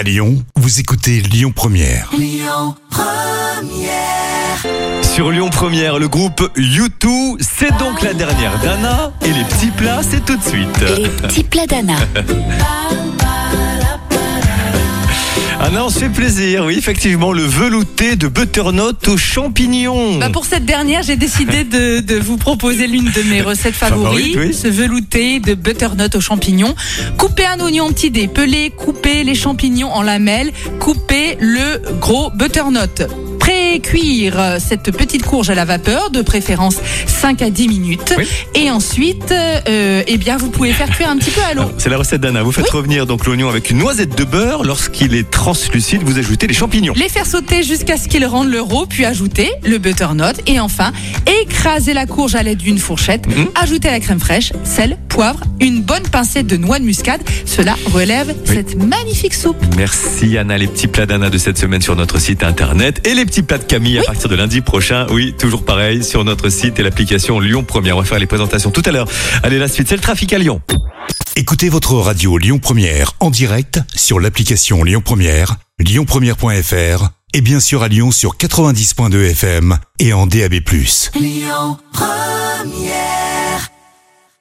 À Lyon, vous écoutez Lyon Première. Sur Lyon Première, le groupe U2, c'est donc la dernière d'Anna. Et les petits plats, c'est tout de suite. Les petits plats d'Anna. Anna, on se fait plaisir, oui, effectivement, le velouté de butternut aux champignons. Bah pour cette dernière, j'ai décidé de, de vous proposer l'une de mes recettes favorites, Favorite, oui. ce velouté de butternut aux champignons. Coupez un oignon dés, pelez, coupez les champignons en lamelles, coupez le gros butternut. Pré-cuire euh, cette petite courge à la vapeur, de préférence 5 à 10 minutes. Oui. Et ensuite, euh, eh bien, vous pouvez faire cuire un petit peu à l'eau. C'est la recette d'Anna. Vous faites revenir donc l'oignon avec une noisette de beurre. Lorsqu'il est translucide, vous ajoutez les champignons. Les faire sauter jusqu'à ce qu'ils rendent le roux, puis ajouter le butternut et enfin écraser la courge à l'aide d'une fourchette, Mhm. ajouter la crème fraîche, sel, poivre, une bonne pincette de noix de muscade. Cela relève cette magnifique soupe. Merci Anna, les petits plats d'Anna de cette semaine sur notre site internet et les petits plats de Camille à partir de lundi prochain. Oui, toujours pareil sur notre site et l'application Lyon Première. On va faire les présentations tout à l'heure. Allez, la suite, c'est le trafic à Lyon. Écoutez votre radio Lyon Première en direct sur l'application Lyon Première, lyonpremière.fr et bien sûr à Lyon sur 90.2 FM et en DAB+.